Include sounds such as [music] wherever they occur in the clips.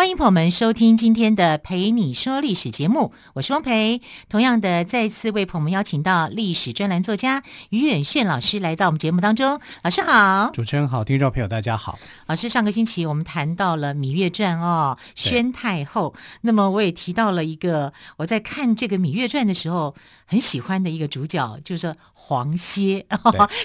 欢迎朋友们收听今天的《陪你说历史》节目，我是汪培。同样的，再次为朋友们邀请到历史专栏作家于远炫老师来到我们节目当中。老师好，主持人好，听众朋友大家好。老师，上个星期我们谈到了《芈月传》哦，宣太后。那么我也提到了一个我在看这个《芈月传》的时候很喜欢的一个主角，就是黄歇。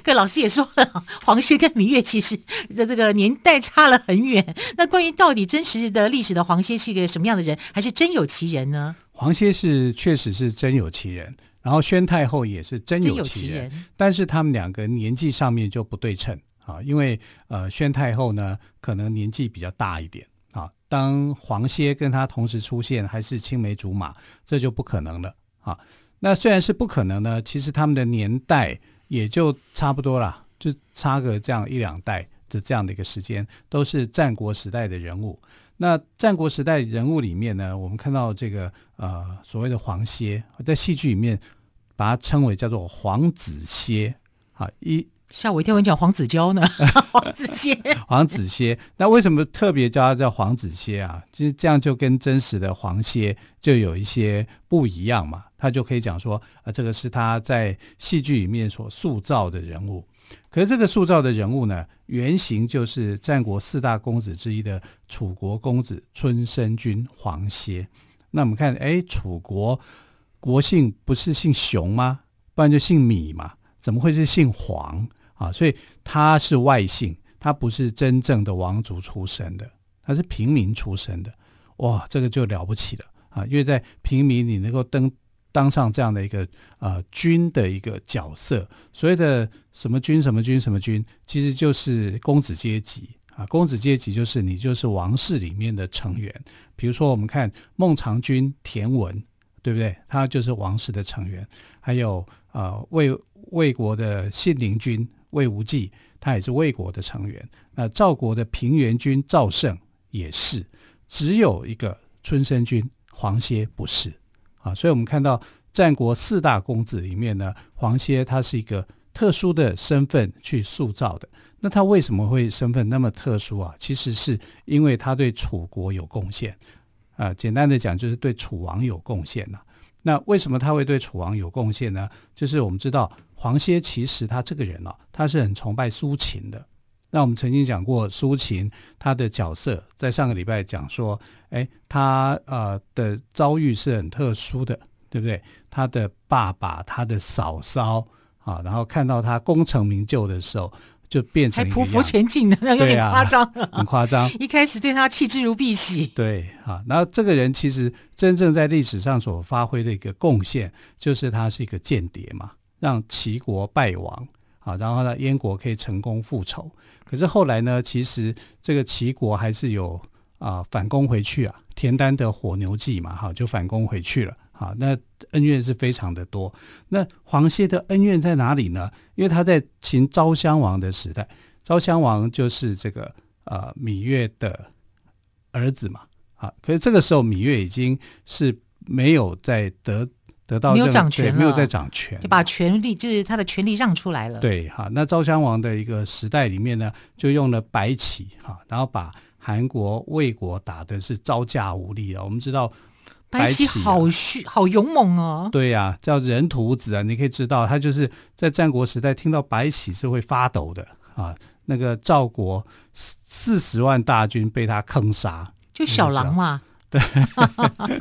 各位 [laughs] 老师也说了，黄歇跟芈月其实的这个年代差了很远。那关于到底真实的历史的黄歇是一个什么样的人，还是真有其人呢？黄歇是确实是真有其人，然后宣太后也是真有其人，其人但是他们两个年纪上面就不对称啊，因为呃宣太后呢可能年纪比较大一点啊，当黄歇跟他同时出现还是青梅竹马，这就不可能了啊。那虽然是不可能呢，其实他们的年代也就差不多了，就差个这样一两代。的这样的一个时间，都是战国时代的人物。那战国时代人物里面呢，我们看到这个呃所谓的黄歇，在戏剧里面把它称为叫做黄子歇啊。一吓我一跳，我讲黄子佼呢，[laughs] 黄子歇，[laughs] 黄子歇。那为什么特别叫他叫黄子歇啊？其实这样就跟真实的黄歇就有一些不一样嘛。他就可以讲说，啊、呃，这个是他在戏剧里面所塑造的人物。可是这个塑造的人物呢，原型就是战国四大公子之一的楚国公子春申君黄歇。那我们看，哎，楚国国姓不是姓熊吗？不然就姓芈嘛，怎么会是姓黄啊？所以他是外姓，他不是真正的王族出身的，他是平民出身的。哇，这个就了不起了啊！因为在平民你能够登。当上这样的一个呃君的一个角色，所谓的什么君什么君什么君，其实就是公子阶级啊。公子阶级就是你就是王室里面的成员。比如说我们看孟尝君田文，对不对？他就是王室的成员。还有呃魏魏国的信陵君魏无忌，他也是魏国的成员。那赵国的平原君赵胜也是，只有一个春申君黄歇不是。啊，所以我们看到战国四大公子里面呢，黄歇他是一个特殊的身份去塑造的。那他为什么会身份那么特殊啊？其实是因为他对楚国有贡献。啊，简单的讲就是对楚王有贡献呐。那为什么他会对楚王有贡献呢？就是我们知道黄歇其实他这个人啊，他是很崇拜苏秦的。那我们曾经讲过苏秦他的角色，在上个礼拜讲说。哎，他呃的遭遇是很特殊的，对不对？他的爸爸、他的嫂嫂啊，然后看到他功成名就的时候，就变成还匍匐前进的，那有点夸张，啊，很夸张。一开始对他弃之如敝屣，对啊。然后这个人其实真正在历史上所发挥的一个贡献，就是他是一个间谍嘛，让齐国败亡啊，然后呢，燕国可以成功复仇。可是后来呢，其实这个齐国还是有。啊，反攻回去啊，田单的火牛计嘛，哈，就反攻回去了。好，那恩怨是非常的多。那黄歇的恩怨在哪里呢？因为他在秦昭襄王的时代，昭襄王就是这个呃芈月的儿子嘛，啊，可是这个时候芈月已经是没有在得得到没有掌权，没有在掌权，就把权力就是他的权力让出来了。对，哈，那昭襄王的一个时代里面呢，就用了白起，哈，然后把。韩国、魏国打的是招架无力啊！我们知道白起，好虚、好勇猛哦。对呀，啊，叫人屠子啊！你可以知道，他就是在战国时代听到白起是会发抖的啊。那个赵国四十万大军被他坑杀，就小狼嘛。对，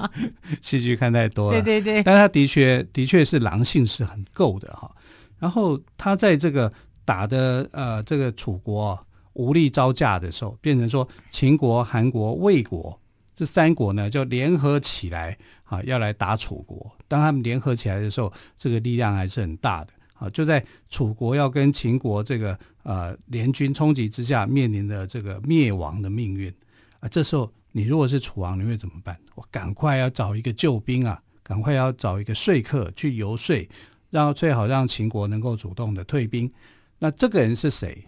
戏剧看太多了。对对对，但他的确的确是狼性是很够的哈。然后他在这个打的呃这个楚国。无力招架的时候，变成说秦国、韩国、魏国这三国呢，就联合起来啊，要来打楚国。当他们联合起来的时候，这个力量还是很大的啊。就在楚国要跟秦国这个呃联军冲击之下，面临的这个灭亡的命运啊。这时候，你如果是楚王，你会怎么办？我赶快要找一个救兵啊，赶快要找一个说客去游说，让最好让秦国能够主动的退兵。那这个人是谁？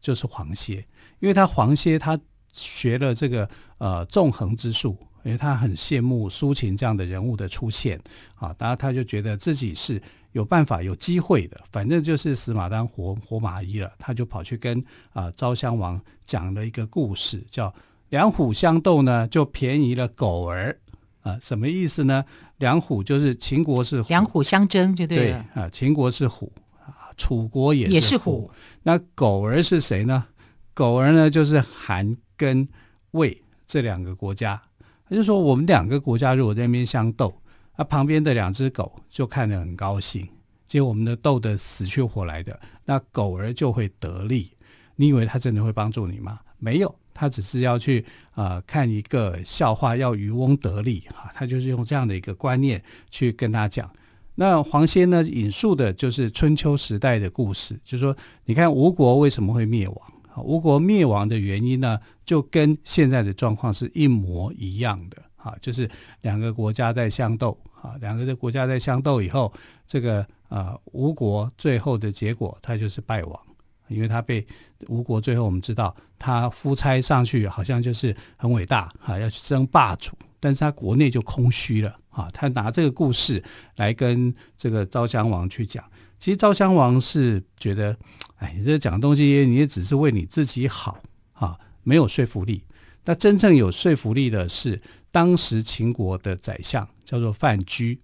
就是黄歇，因为他黄歇他学了这个呃纵横之术，因为他很羡慕苏秦这样的人物的出现啊，然后他就觉得自己是有办法、有机会的，反正就是死马当活活马医了，他就跑去跟啊昭襄王讲了一个故事，叫两虎相斗呢，就便宜了狗儿啊，什么意思呢？两虎就是秦国是虎，两虎相争就对了对啊，秦国是虎啊。楚国也是虎，也是虎，那狗儿是谁呢？狗儿呢，就是韩跟魏这两个国家。他就说，我们两个国家如果在那边相斗，那旁边的两只狗就看得很高兴，结果我们的斗得死去活来的，那狗儿就会得利。你以为他真的会帮助你吗？没有，他只是要去啊、看一个笑话，要渔翁得利啊，他就是用这样的一个观念去跟他讲。那黄歇呢，引述的就是春秋时代的故事，就是说，你看吴国为什么会灭亡？吴国灭亡的原因呢，就跟现在的状况是一模一样的啊，就是两个国家在相斗啊，两个的国家在相斗以后，这个啊吴国最后的结果，他就是败亡，因为他被吴国最后我们知道，他夫差上去好像就是很伟大啊，要去争霸主，但是他国内就空虚了。啊，他拿这个故事来跟这个昭襄王去讲。其实昭襄王是觉得，哎，你这讲的东西你也只是为你自己好啊，没有说服力。那真正有说服力的是当时秦国的宰相，叫做范雎。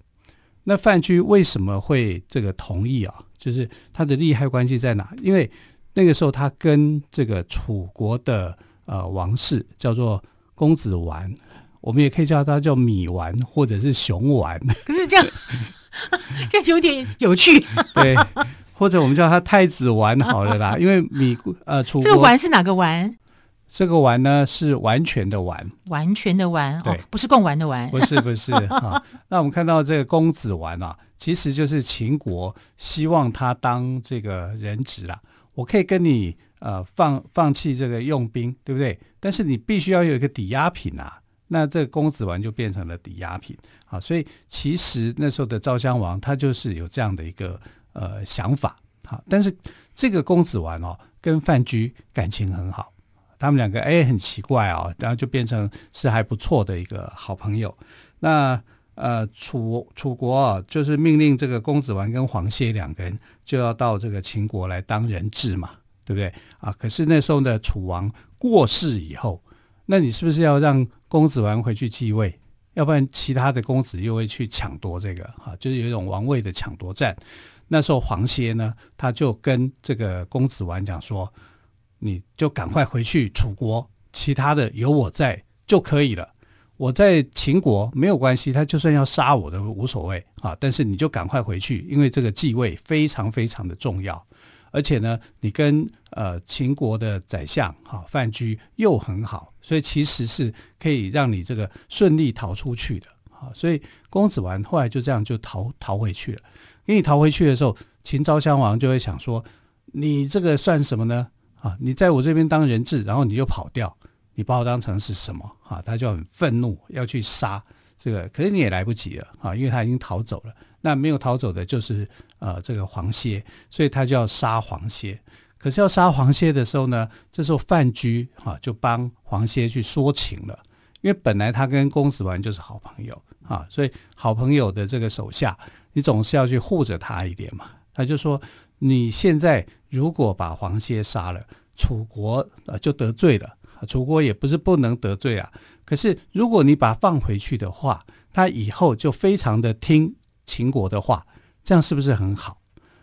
那范雎为什么会这个同意啊？就是他的利害关系在哪？因为那个时候他跟这个楚国的呃王室叫做公子完。我们也可以叫他叫米丸或者是熊丸，[laughs] 可是这样 [laughs] 这样有点有趣。[laughs] 对，或者我们叫他太子丸好了啦，因为米呃楚国这个丸是哪个丸？这个玩呢是完全的玩，完全的玩，对，哦、不是共玩的玩，不是不是 [laughs] 啊。那我们看到这个公子玩啊，其实就是秦国希望他当这个人质啦。我可以跟你呃放放弃这个用兵，对不对？但是你必须要有一个抵押品啊。那这个公子玩就变成了抵押品啊，所以其实那时候的昭襄王他就是有这样的一个呃想法啊，但是这个公子玩哦跟范雎感情很好，他们两个哎很奇怪哦，然后就变成是还不错的一个好朋友。那呃楚楚国啊，就是命令这个公子完跟黄歇两个人就要到这个秦国来当人质嘛，对不对啊？可是那时候呢，楚王过世以后。那你是不是要让公子完回去继位？要不然其他的公子又会去抢夺这个啊，就是有一种王位的抢夺战。那时候黄歇呢，他就跟这个公子完讲说：“你就赶快回去楚国，其他的有我在就可以了。我在秦国没有关系，他就算要杀我都无所谓啊。但是你就赶快回去，因为这个继位非常非常的重要。”而且呢，你跟呃秦国的宰相哈、范雎又很好，所以其实是可以让你这个顺利逃出去的啊、所以公子完后来就这样就逃逃回去了。因为你逃回去的时候，秦昭襄王就会想说：你这个算什么呢？啊，你在我这边当人质，然后你就跑掉，你把我当成是什么？啊，他就很愤怒，要去杀这个。可是你也来不及了啊，因为他已经逃走了。那没有逃走的就是呃这个黄歇，所以他就要杀黄歇。可是要杀黄歇的时候呢，这时候范雎哈就帮黄歇去说情了，因为本来他跟公子完就是好朋友啊，所以好朋友的这个手下，你总是要去护着他一点嘛。他就说，你现在如果把黄歇杀了，楚国呃就得罪了，楚国也不是不能得罪啊。可是如果你把他放回去的话，他以后就非常的听。秦国的话，这样是不是很好？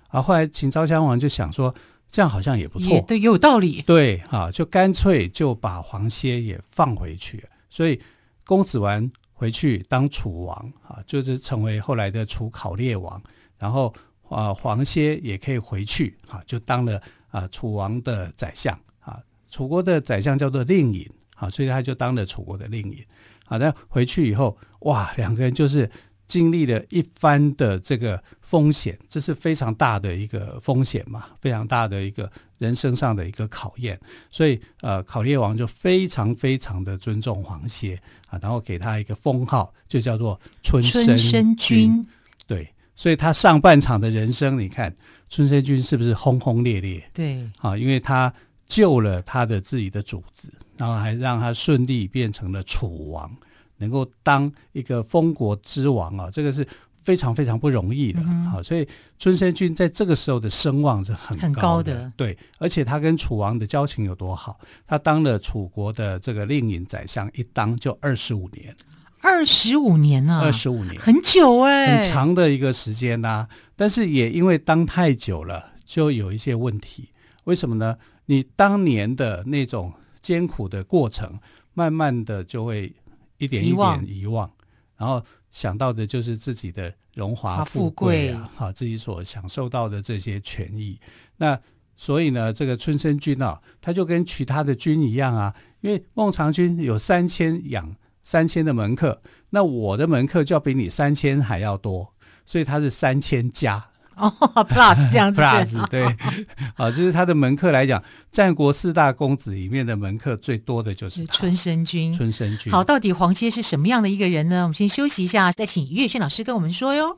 啊，后来秦昭襄王就想说，这样好像也不错，也对，有道理。对，啊，就干脆就把黄歇也放回去。所以公子完回去当楚王啊，就是成为后来的楚考烈王。然后啊，黄歇也可以回去啊，就当了啊楚王的宰相啊。楚国的宰相叫做令尹啊，所以他就当了楚国的令尹。好的，回去以后，哇，两个人就是。经历了一番的这个风险，这是非常大的一个风险嘛，非常大的一个人生上的一个考验。所以，呃，考烈王就非常非常的尊重黄歇啊，然后给他一个封号，就叫做春申君。春申君。对，所以他上半场的人生，你看春申君是不是轰轰烈烈？对，啊，因为他救了他的自己的主子，然后还让他顺利变成了楚王，能够当一个封国之王啊，这个是非常非常不容易的。好、所以春申君在这个时候的声望是很高，很高的。对，而且他跟楚王的交情有多好？他当了楚国的这个令尹宰相，一当就二十五年。二十五年啊，二十五年，很久哎、欸，很长的一个时间呐、啊。但是也因为当太久了，就有一些问题。为什么呢？你当年的那种艰苦的过程，慢慢的就会一点一点遗忘，然后想到的就是自己的荣华富贵啊，哈，自己所享受到的这些权益。那所以呢，这个春申君啊，他就跟其他的君一样啊，因为孟尝君有三千养。三千的门客，那我的门客就要比你三千还要多，所以他是三千加哦，plus [laughs] 这样子，plus 对，[laughs] 好，就是他的门客来讲，战国四大公子里面的门客最多的就是春申君。春申君，好，到底黄歇是什么样的一个人呢？我们先休息一下，再请于月轩老师跟我们说哟。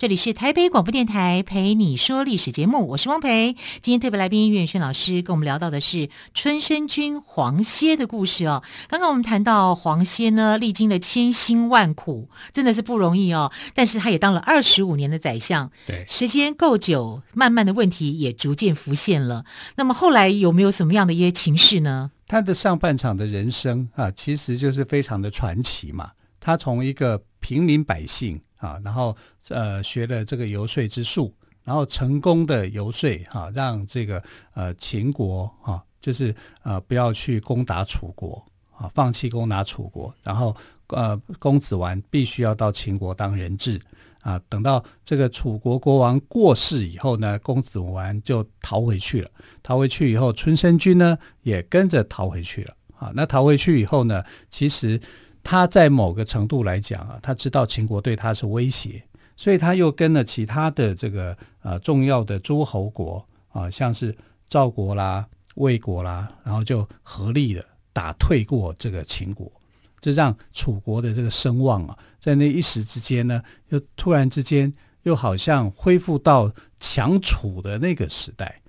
这里是台北广播电台陪你说历史节目，我是汪培。今天特别来宾于月轩老师跟我们聊到的是春申君黄歇的故事哦。刚刚我们谈到黄歇呢，历经了千辛万苦，真的是不容易哦。但是他也当了二十五年的宰相，对，时间够久，慢慢的问题也逐渐浮现了。那么后来有没有什么样的一些情势呢？他的上半场的人生啊，其实就是非常的传奇嘛。他从一个平民百姓。啊，然后呃学了这个游说之术，然后成功的游说哈、啊，让这个呃秦国哈、啊，就是呃不要去攻打楚国啊，放弃攻打楚国，然后呃公子完必须要到秦国当人质啊，等到这个楚国国王过世以后呢，公子完就逃回去了，逃回去以后，春申君呢也跟着逃回去了啊，那逃回去以后呢，其实。他在某个程度来讲啊，他知道秦国对他是威胁，所以他又跟了其他的这个呃重要的诸侯国啊，像是赵国啦、魏国啦，然后就合力的打退过这个秦国，这让楚国的这个声望啊，在那一时之间呢，又突然之间又好像恢复到强楚的那个时代，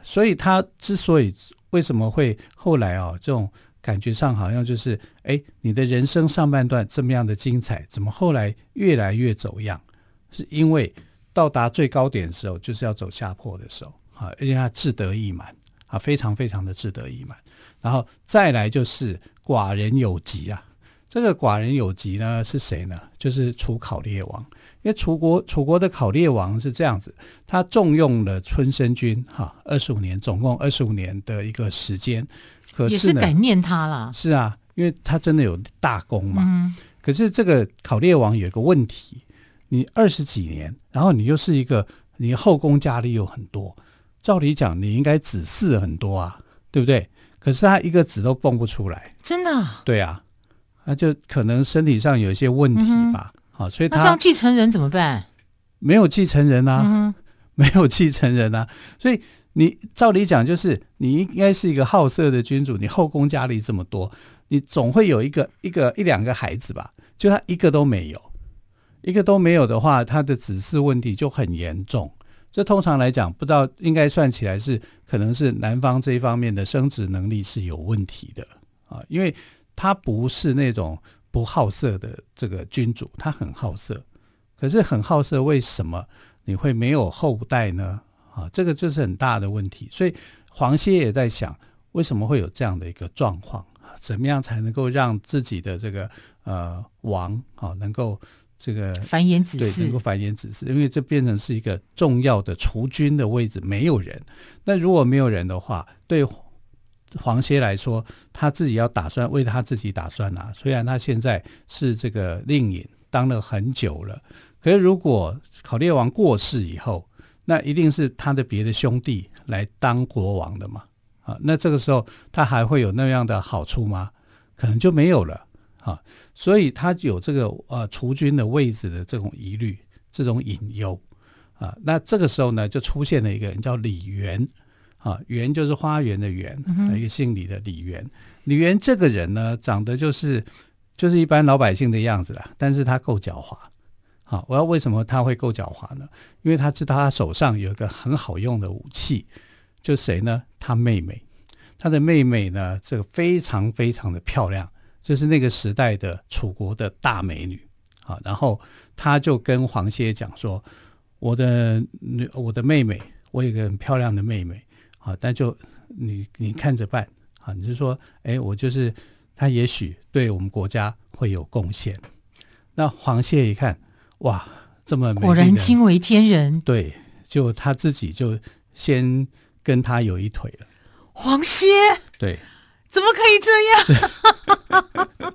所以他之所以为什么会后来啊这种。感觉上好像就是，哎，你的人生上半段这么样的精彩，怎么后来越来越走样？是因为到达最高点的时候，就是要走下坡的时候，啊，而且他志得意满，啊，非常非常的志得意满。然后再来就是寡人有疾啊，这个寡人有疾呢是谁呢？就是楚考烈王。因为楚国楚国的考烈王是这样子，他重用了春申君，哈，二十五年，总共二十五年的一个时间。可是，也是感念他啦，是啊，因为他真的有大功嘛。嗯、可是这个考烈王有一个问题，你二十几年，然后你又是一个，你后宫佳丽又很多，照理讲你应该子嗣很多啊，对不对？可是他一个子都蹦不出来，真的？对啊，那就可能身体上有一些问题吧。好、嗯，所以他这样继承人怎么办？没有继承人啊，嗯、没有继承人啊，所以。你照理讲，就是你应该是一个好色的君主，你后宫佳丽这么多，你总会有一个一个一两个孩子吧？就他一个都没有，一个都没有的话，他的子嗣问题就很严重。这通常来讲，不知道应该算起来是可能是男方这一方面的生殖能力是有问题的啊，因为他不是那种不好色的这个君主，他很好色，可是很好色，为什么你会没有后代呢？啊，这个就是很大的问题，所以黄歇也在想，为什么会有这样的一个状况？怎么样才能够让自己的这个呃王啊能够这个繁衍子嗣，对，能够繁衍子嗣，因为这变成是一个重要的除君的位置，没有人。那如果没有人的话，对黄歇来说，他自己要打算为他自己打算啊。虽然他现在是这个令尹，当了很久了，可是如果考烈王过世以后，那一定是他的别的兄弟来当国王的嘛。啊，那这个时候他还会有那样的好处吗？可能就没有了啊。所以他有这个呃储君的位置的这种疑虑，这种隐忧啊。那这个时候呢，就出现了一个人叫李元。啊，园就是花园的园，一个姓李的李园。李园这个人呢，长得就是就是一般老百姓的样子啦，但是他够狡猾。好，我要为什么他会够狡猾呢？因为他知道他手上有一个很好用的武器，就谁呢？他妹妹，他的妹妹呢，这个非常非常的漂亮，就是那个时代的楚国的大美女。好，然后他就跟黄歇讲说：“我的女，我的妹妹，我有个很漂亮的妹妹。”好，但就你你看着办啊！你就说，哎，我就是他，也许对我们国家会有贡献。那黄歇一看，哇，这么，果然惊为天人。对，就他自己就先跟他有一腿了。黄歇，对，怎么可以这样？[laughs]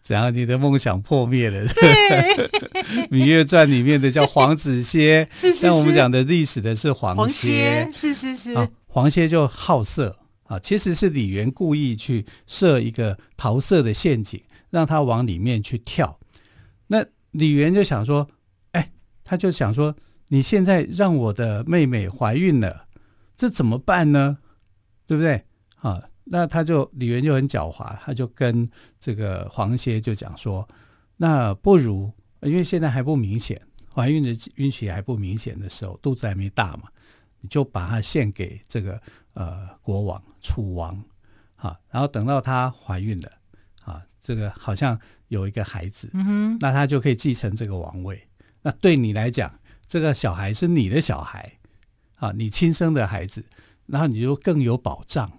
怎样？你的梦想破灭了？对，[laughs]《芈月传》里面的叫黄子歇，是是是。但我们讲的历史的是黄歇，黄歇，是是是。啊黄歇就好色啊，其实是李渊故意去设一个桃色的陷阱，让他往里面去跳。那李元就想说，哎，他就想说，你现在让我的妹妹怀孕了，这怎么办呢？对不对？啊，那他就李元就很狡猾，他就跟这个黄歇就讲说，那不如因为现在还不明显，怀孕的孕期还不明显的时候，肚子还没大嘛。你就把它献给这个呃国王楚王，啊，然后等到她怀孕了，啊，这个好像有一个孩子，那他就可以继承这个王位。那对你来讲，这个小孩是你的小孩，啊，你亲生的孩子，然后你就更有保障。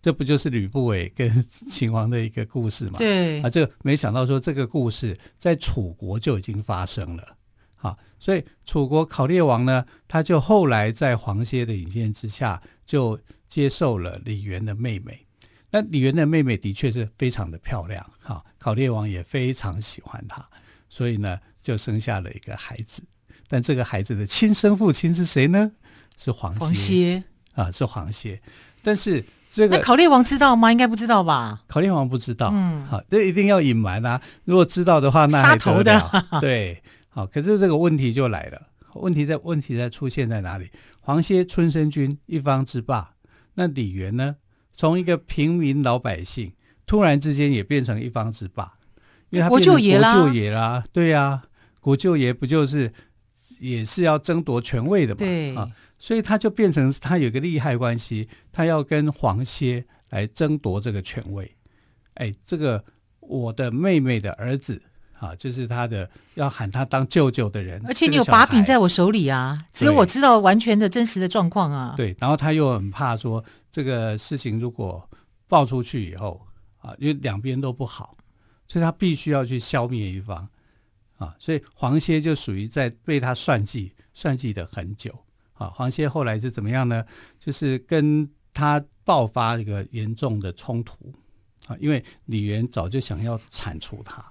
这不就是吕不韦跟秦王的一个故事吗？对，啊，这个没想到说这个故事在楚国就已经发生了。好，所以楚国考烈王呢，他就后来在黄歇的引荐之下，就接受了李渊的妹妹。那李园的妹妹的确是非常的漂亮，哈，考烈王也非常喜欢她，所以呢，就生下了一个孩子。但这个孩子的亲生父亲是谁呢？是黄歇，黄歇啊，是黄歇。但是这个那考烈王知道吗？应该不知道吧？考烈王不知道，嗯，好，这一定要隐瞒啊。如果知道的话，那？杀头的，[laughs] 对。好，可是这个问题就来了。问题在问题在出现在哪里？黄歇春申君一方之霸，那李园呢？从一个平民老百姓，突然之间也变成一方之霸，因为他国舅爷啦。国舅爷啦，对呀、啊，国舅爷不就是也是要争夺权位的嘛？对啊，所以他就变成他有个利害关系，他要跟黄歇来争夺这个权位。哎，这个我的妹妹的儿子。啊，就是他的要喊他当舅舅的人，而且你有把柄在我手里啊，只有我知道完全的真实的状况啊。对，然后他又很怕说这个事情如果爆出去以后啊，因为两边都不好，所以他必须要去消灭一方啊。所以黄歇就属于在被他算计，算计的很久啊。黄歇后来是怎么样呢？就是跟他爆发一个严重的冲突啊，因为李园早就想要铲除他。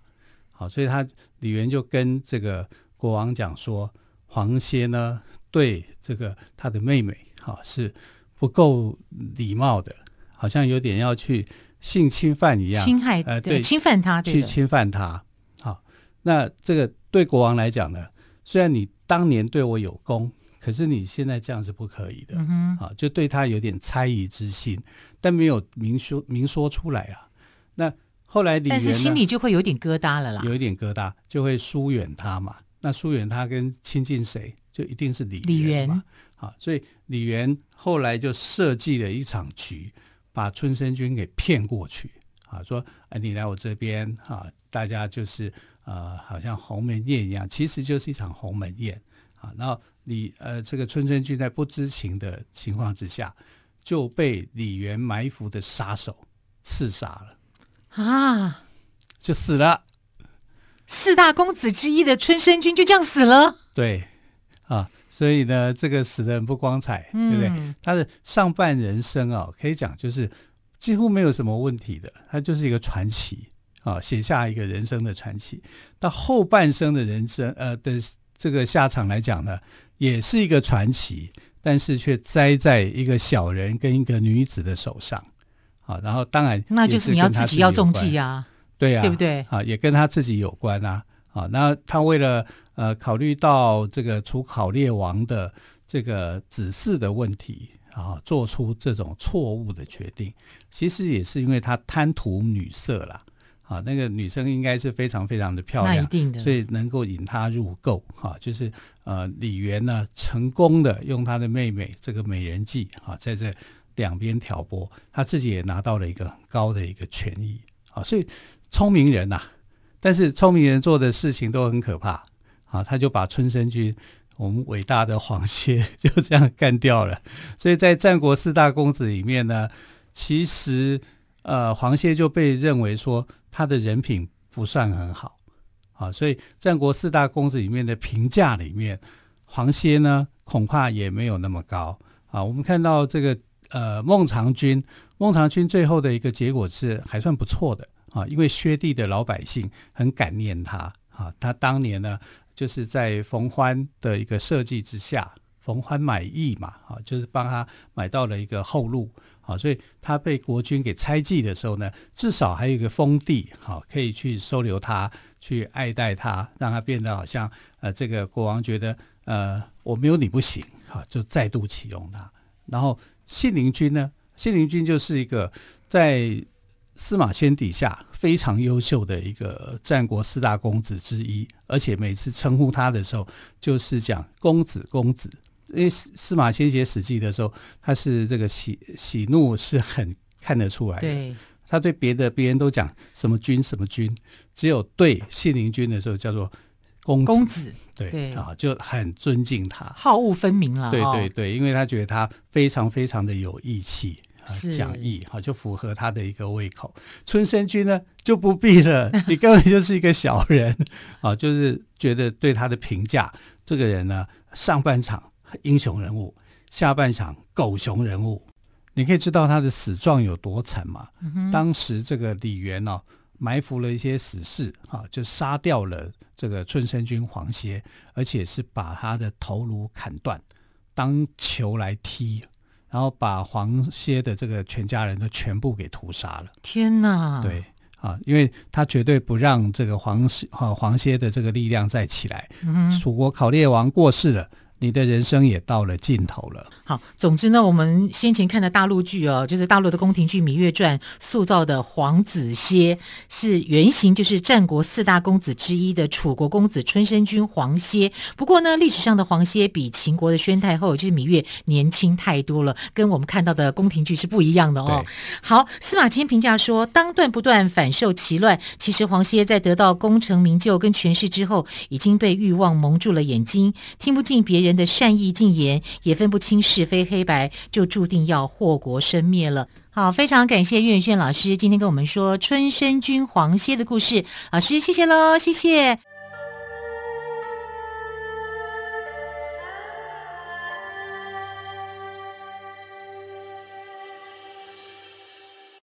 好，所以他李园就跟这个国王讲说，黄歇呢对这个他的妹妹，哈是不够礼貌的，好像有点要去性侵犯一样，侵害呃对，侵犯他，去侵犯他。好，那这个对国王来讲呢，虽然你当年对我有功，可是你现在这样是不可以的，嗯哼，啊，就对他有点猜疑之心，但没有明说明说出来啊，那。后来李园，但是心里就会有点疙瘩了啦，有一点疙瘩，就会疏远他嘛。那疏远他跟亲近谁，就一定是李李园。好，所以李元后来就设计了一场局，把春申君给骗过去。啊，说哎，你来我这边啊，大家就是呃，好像鸿门宴一样，其实就是一场鸿门宴啊。然后李呃，这个春申君在不知情的情况之下，就被李元埋伏的杀手刺杀了。啊，就死了。四大公子之一的春申君就这样死了。对，啊，所以呢，这个死的很不光彩，嗯、对不对？他的上半人生啊，可以讲就是几乎没有什么问题的，他就是一个传奇啊，写下一个人生的传奇。到后半生的人生，呃的这个下场来讲呢，也是一个传奇，但是却栽在一个小人跟一个女子的手上。啊，然后当然那就是你要自己要中计啊。对呀、啊，对不对？啊，也跟他自己有关啊。啊，那他为了呃考虑到这个楚考烈王的这个指示的问题啊，做出这种错误的决定，其实也是因为他贪图女色啦。啊，那个女生应该是非常非常的漂亮，那一定的，所以能够引他入媾。哈、啊，就是呃李元呢成功的用他的妹妹这个美人计啊，在这两边挑拨，他自己也拿到了一个很高的一个权益。啊，所以。聪明人呐、但是聪明人做的事情都很可怕啊！他就把春申君，我们伟大的黄歇 [laughs] 就这样干掉了。所以在战国四大公子里面呢，其实呃黄歇就被认为说他的人品不算很好啊。所以战国四大公子里面的评价里面，黄歇呢恐怕也没有那么高啊。我们看到这个呃孟尝君，孟尝君最后的一个结果是还算不错的。啊，因为薛地的老百姓很感念他啊，他当年呢就是在冯欢的一个设计之下，冯欢买驿嘛，啊，就是帮他买到了一个后路，啊，所以他被国君给猜忌的时候呢，至少还有一个封地，好，可以去收留他，去爱戴他，让他变得好像呃，这个国王觉得呃我没有你不行，好，就再度启用他。然后信陵君呢，信陵君就是一个在。司马迁底下非常优秀的一个战国四大公子之一，而且每次称呼他的时候，就是讲公子公子。因为司马迁写史记的时候，他是这个喜喜怒是很看得出来的。对，他对别的别人都讲什么君什么君，只有对信陵君的时候叫做公子。公子对，对啊，就很尊敬他，好恶分明了。对对对，因为他觉得他非常非常的有义气。是讲义哈，就符合他的一个胃口。春申君呢就不必了，[laughs] 你根本就是一个小人啊，就是觉得对他的评价，这个人呢上半场英雄人物，下半场狗熊人物。你可以知道他的死状有多惨吗？嗯、当时这个李元呢、啊、埋伏了一些死士啊，就杀掉了这个春申君黄歇，而且是把他的头颅砍断，当球来踢。然后把黄歇的这个全家人都全部给屠杀了。天哪！对啊，因为他绝对不让这个黄歇啊黄歇的这个力量再起来。嗯，楚国考烈王过世了。你的人生也到了尽头了。好，总之呢，我们先前看的大陆剧哦，就是大陆的宫廷剧《芈月传》塑造的黄子歇是原型，就是战国四大公子之一的楚国公子春申君黄歇。不过呢，历史上的黄歇比秦国的宣太后，就是芈月年轻太多了，跟我们看到的宫廷剧是不一样的哦。好，司马迁评价说：“当断不断，反受其乱。”其实黄歇在得到功成名就跟权势之后，已经被欲望蒙住了眼睛，听不进别人。人的善意进言，也分不清是非黑白，就注定要祸国生灭了。好，非常感谢岳远轩老师今天跟我们说春申君黄歇的故事。老师，谢谢喽，谢谢。